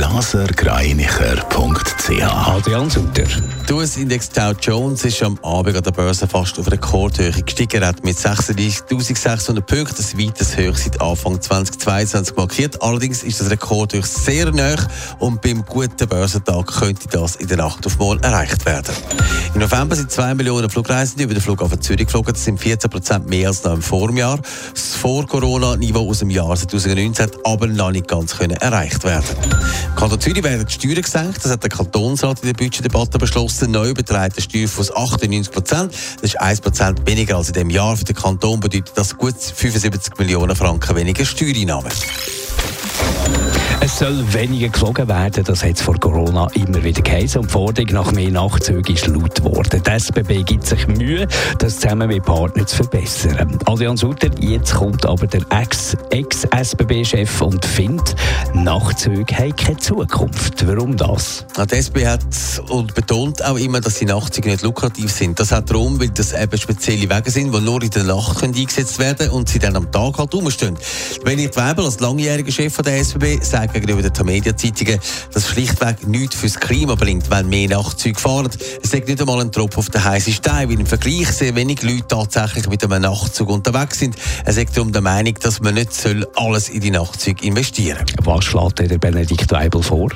blasergreinicher.ch Adrian Sutter. Der US-Index Dow Jones ist am Abend an der Börse fast auf Rekordhöhe gestiegen. Er hat mit 36.600 Punkten das weiteres Höch seit Anfang 2022 markiert. Allerdings ist das Rekordhöch sehr nah und beim guten Börsentag könnte das in der Nacht auf morgen erreicht werden. Im November sind 2 Millionen Flugreisende über den Flughafen Zürich geflogen. Das sind 14 Prozent mehr als noch im Vorjahr. Das Vor-Corona-Niveau aus dem Jahr 2019 hat aber noch nicht ganz können erreicht werden. Kanton Zürich werden die Steuern gesenkt. Das hat der Kantonsrat in der Budgetdebatte beschlossen. Neu beträgt der Steuerfuss 98 Prozent. Das ist 1 Prozent weniger als in dem Jahr. Für den Kanton bedeutet das gut 75 Millionen Franken weniger Steuereinnahmen. Es soll weniger geflogen werden, das hat es vor Corona immer wieder geheißen. Und die Forderung nach mehr Nachzügen ist laut geworden. Die SBB gibt sich Mühe, das zusammen mit Partnern zu verbessern. Adrian Sutter, jetzt kommt aber der Ex-SBB-Chef und findet, Nachzüge haben keine Zukunft. Warum das? Die SBB hat und betont auch immer, dass die Nachtzüge nicht lukrativ sind. Das hat darum, weil das eben spezielle Wege sind, die nur in der Nacht eingesetzt werden können und sie dann am Tag halt rumstehen. Wenn ich Weber als langjähriger Chef der SBB sagt, gegenüber den Media-Zeitungen, dass schlichtweg nichts fürs Klima bringt, wenn mehr Nachtzüge fahren. Es ist nicht einmal ein Tropfen auf den heißen Stein, weil im Vergleich sehr wenig Leute tatsächlich mit einem Nachtzug unterwegs sind. Er sagt darum der Meinung, dass man nicht alles in die Nachtzüge investieren soll. Was schlägt der Benedikt Weibel vor?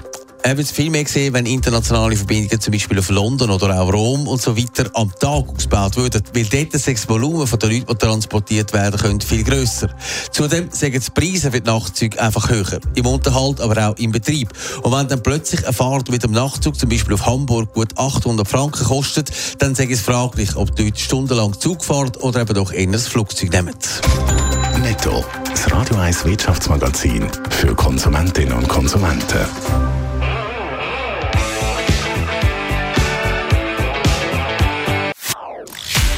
Er wird viel mehr sehen, wenn internationale Verbindungen zum Beispiel auf London oder auch Rom und so weiter am Tag ausgebaut würden, weil dort das Volumen von den Leuten, die transportiert werden können, viel grösser. Zudem sagen die Preise für die Nachtzüge einfach höher. Im Unterhalt, aber auch im Betrieb. Und wenn dann plötzlich eine Fahrt mit dem Nachtzug, zum Beispiel auf Hamburg, gut 800 Franken kostet, dann ich es fraglich, ob die Leute stundenlang Zug fahren oder eben doch eher das Flugzeug nehmen. Netto, das Radio 1 Wirtschaftsmagazin für Konsumentinnen und Konsumenten.